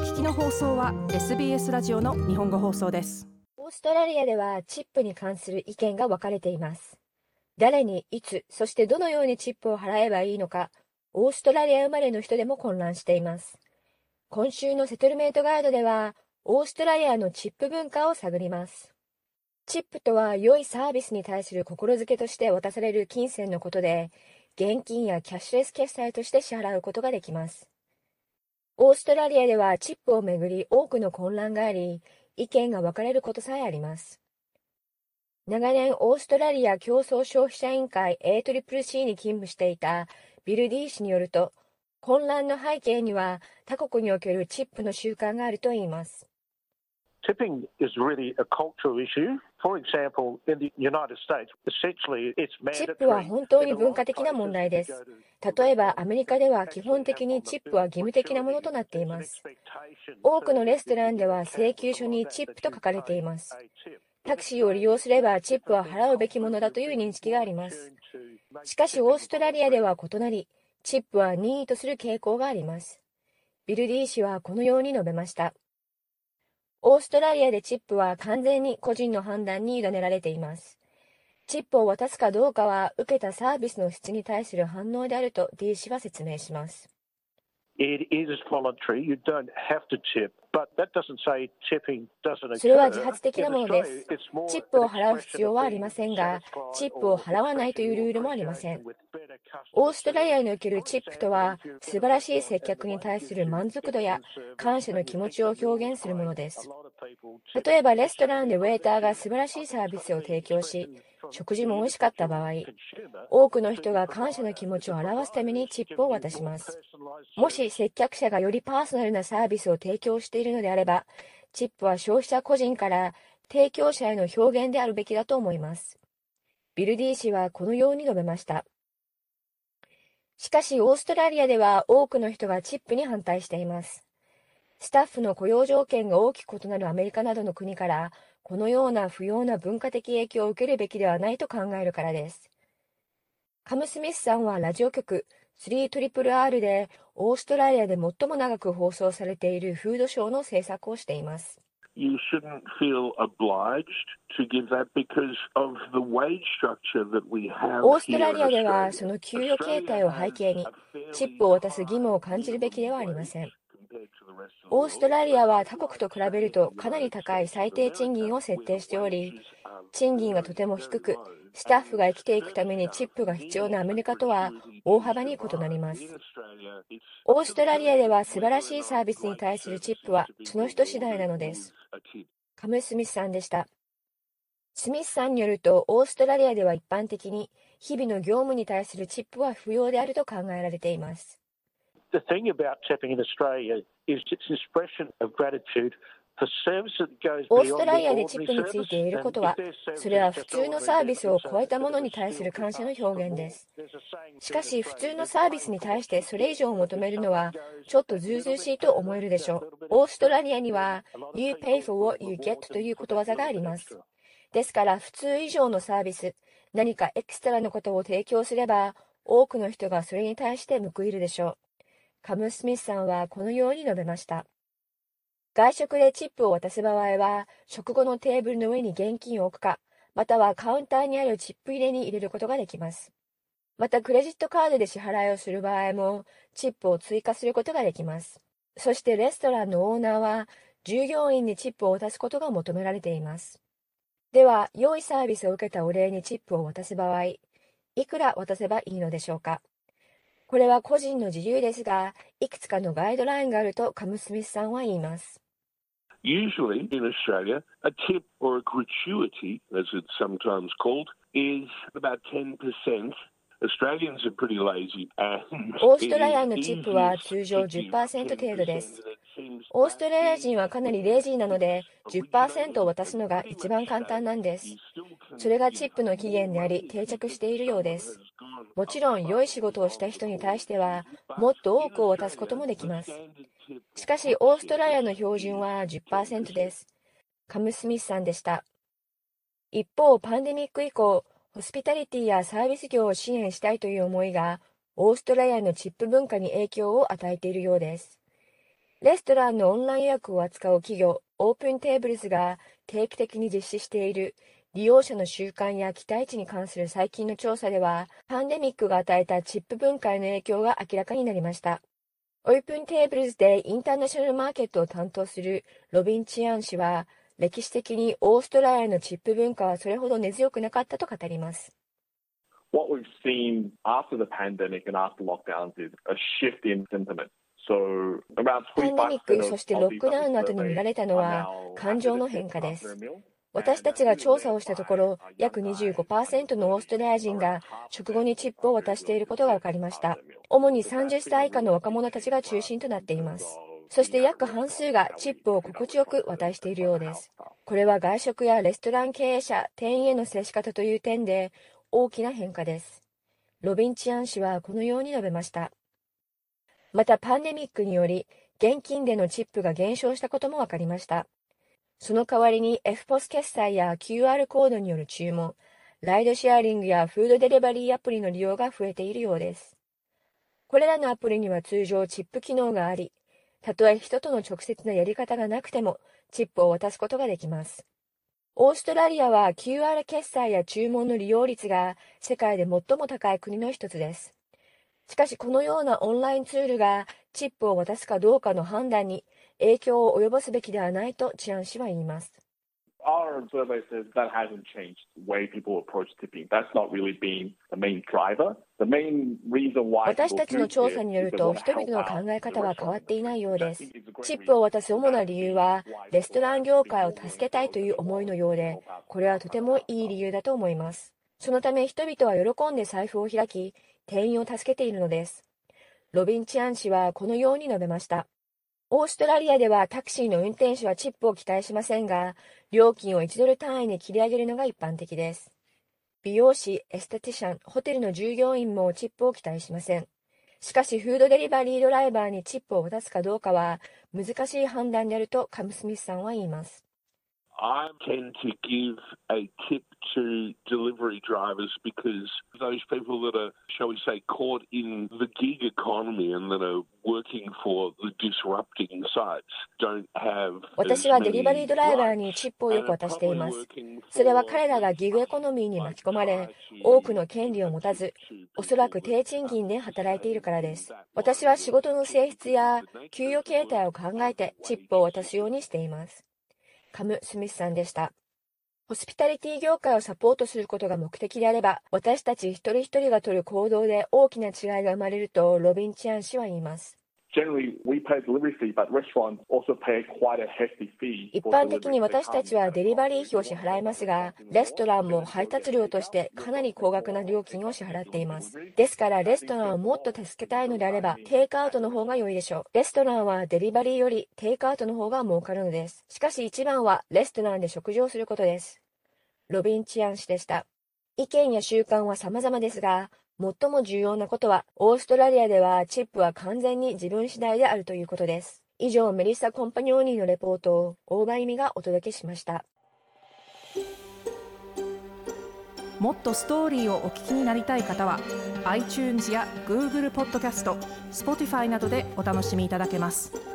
聞きの放送は SBS ラジオの日本語放送です。オーストラリアではチップに関する意見が分かれています。誰にいつそしてどのようにチップを払えばいいのかオーストラリア生まれの人でも混乱しています。今週のセトルメイトガイドではオーストラリアのチップ文化を探ります。チップとは良いサービスに対する心づけとして渡される金銭のことで現金やキャッシュレス決済として支払うことができます。オーストラリアではチップをめぐり多くの混乱があり、意見が分かれることさえあります。長年オーストラリア競争消費者委員会 ACCC に勤務していたビル・ディー氏によると、混乱の背景には他国におけるチップの習慣があるといいます。Tipping is really a cultural issue. For example, in the United States, essentially it's mandatory. チップは本当に文化的な問題です。例えばアメリカでは基本的にチップは義務的なものとなっています。多くのレストランでは請求書にチップと書かれています。タクシーを利用すればチップは払うべきものだという認識があります。しかしオーストラリアでは異なり、チップは任意とする傾向があります。ビル・ディー氏はこのように述べました。オーストラリアでチップは完全に個人の判断に委ねられています。チップを渡すかどうかは受けたサービスの質に対する反応であると D 氏は説明します。それは自発的なものです。チップを払う必要はありませんが、チップを払わないというルールもありません。オーストラリアにおけるチップとは、素晴らしい接客に対する満足度や感謝の気持ちを表現するものです。例えば、レストランでウェーターが素晴らしいサービスを提供し、食事も美味しかった場合、多くの人が感謝の気持ちを表すためにチップを渡します。もし接客者がよりパーソナルなサービスを提供しているのであれば、チップは消費者個人から提供者への表現であるべきだと思います。ビル・ディー氏はこのように述べました。しかし、オーストラリアでは多くの人がチップに反対しています。スタッフの雇用条件が大きく異なるアメリカなどの国から、このような不要な文化的影響を受けるべきではないと考えるからです。カム・スミスさんはラジオ局 3RRR でオーストラリアで最も長く放送されているフードショーの制作をしています。You shouldn't feel obliged to give that because of the wage structure that we have オーストラリアではその給与形態を背景にチップを渡す義務を感じるべきではありません。オーストラリアは他国と比べるとかなり高い最低賃金を設定しており、賃金がとても低く、スタッフが生きていくためにチップが必要なアメリカとは大幅に異なります。オーストラリアでは素晴らしいサービスに対するチップはその人次第なのです。カム・スミスさんでした。スミスさんによると、オーストラリアでは一般的に日々の業務に対するチップは不要であると考えられています。The thing about tapping in Australia is its expression of gratitude オーストラリアでチップについて言えることは、それは普通のサービスを超えたものに対する感謝の表現です。しかし、普通のサービスに対してそれ以上を求めるのは、ちょっとずうずうしいと思えるでしょう。オーストラリアには、You pay for what you get ということわざがあります。ですから、普通以上のサービス、何かエクストラのことを提供すれば、多くの人がそれに対して報いるでしょう。カム・スミスさんはこのように述べました。外食でチップを渡す場合は、食後のテーブルの上に現金を置くか、またはカウンターにあるチップ入れに入れることができます。また、クレジットカードで支払いをする場合も、チップを追加することができます。そして、レストランのオーナーは、従業員にチップを渡すことが求められています。では、良いサービスを受けたお礼にチップを渡す場合、いくら渡せばいいのでしょうか？これは個人の自由ですが、いくつかのガイドラインがあるとカム・スミスさんは言います。Usually in Australia, a tip or a gratuity, as it's sometimes called, is about 10%. Australians are pretty lazy. オーストラリアのチップは通常10%程度です。オーストラリア人はかなりレイジーなので、10%を渡すのが一番簡単なんです。それがチップの期限であり、定着しているようです。もちろん、良い仕事をした人に対しては、もっと多くを渡すこともできます。しかし、オーストラリアの標準は10%です。カム・スミスさんでした。一方、パンデミック以降、ホスピタリティやサービス業を支援したいという思いが、オーストラリアのチップ文化に影響を与えているようです。レストランのオンライン予約を扱う企業、オープンテーブルズが定期的に実施している利用者の習慣や期待値に関する最近の調査では、パンデミックが与えたチップ文化への影響が明らかになりました。オープンテーブルズでインターナショナルマーケットを担当するロビン・チアン氏は、歴史的にオーストラリアのチップ文化はそれほど根強くなかったと語ります。What we've seen after the pandemic and after lockdowns is a shift in sentiment. パンデミック、そしてロックダウンの後に見られたのは感情の変化です。私たちが調査をしたところ、約25%のオーストラリア人が食後にチップを渡していることが分かりました。主に30歳以下の若者たちが中心となっています。そして約半数がチップを心地よく渡しているようです。これは外食やレストラン経営者、店員への接し方という点で大きな変化です。ロビン・チアン氏はこのように述べました。またパンデミックにより、現金でのチップが減少したことも分かりました。その代わりに FPOS 決済や QR コードによる注文、ライドシェアリングやフードデリバリーアプリの利用が増えているようです。これらのアプリには通常チップ機能があり、たとえ人との直接なやり方がなくても、チップを渡すことができます。オーストラリアは QR 決済や注文の利用率が世界で最も高い国の一つです。しかしこのようなオンラインツールがチップを渡すかどうかの判断に影響を及ぼすべきではないと治安氏は言います。Our survey says that hasn't changed the way people approach tipping. That's not really been the main driver. The main reason why 私たちの調査によると、人々の考え方は変わっていないようです。チップを渡す主な理由は、レストラン業界を助けたいという思いのようで、これはとてもいい理由だと思います。そのため人々は喜んで財布を開き、店員を助けているのです。ロビン・チアン氏はこのように述べました。オーストラリアではタクシーの運転手はチップを期待しませんが、料金を1ドル単位で切り上げるのが一般的です。美容師、エステティシャン、ホテルの従業員もチップを期待しません。しかし、フードデリバリードライバーにチップを渡すかどうかは難しい判断であるとカム・スミスさんは言います。I tend to give a tip to delivery drivers because those people that are, shall we say, caught in the gig economy and that are working for the disrupting sites don't have 私はデリバリードライバーにチップをよく渡しています。それは彼らがギグエコノミーに巻き込まれ、多くの権利を持たず、おそらく低賃金で働いているからです。私は仕事の性質や給与形態を考えてチップを渡すようにしています。カム・スミスさんでした。ホスピタリティ業界をサポートすることが目的であれば、私たち一人一人が取る行動で大きな違いが生まれるとロビン・チアン氏は言います。一般的に私たちはデリバリー費を支払いますが、レストランも配達料としてかなり高額な料金を支払っています。ですからレストランをもっと助けたいのであれば、テイクアウトの方が良いでしょう。レストランはデリバリーよりテイクアウトの方が儲かるのです。しかし一番はレストランで食事をすることです。ロビン・チアン氏でした。意見や習慣は様々ですが、最も重要なことは、オーストラリアではチップは完全に自分次第であるということです。以上、メリッサ・コンパニオーニーのレポートを大場意味がお届けしました。もっとストーリーをお聞きになりたい方は iTunes や Google ポッドキャスト Spotify などでお楽しみいただけます。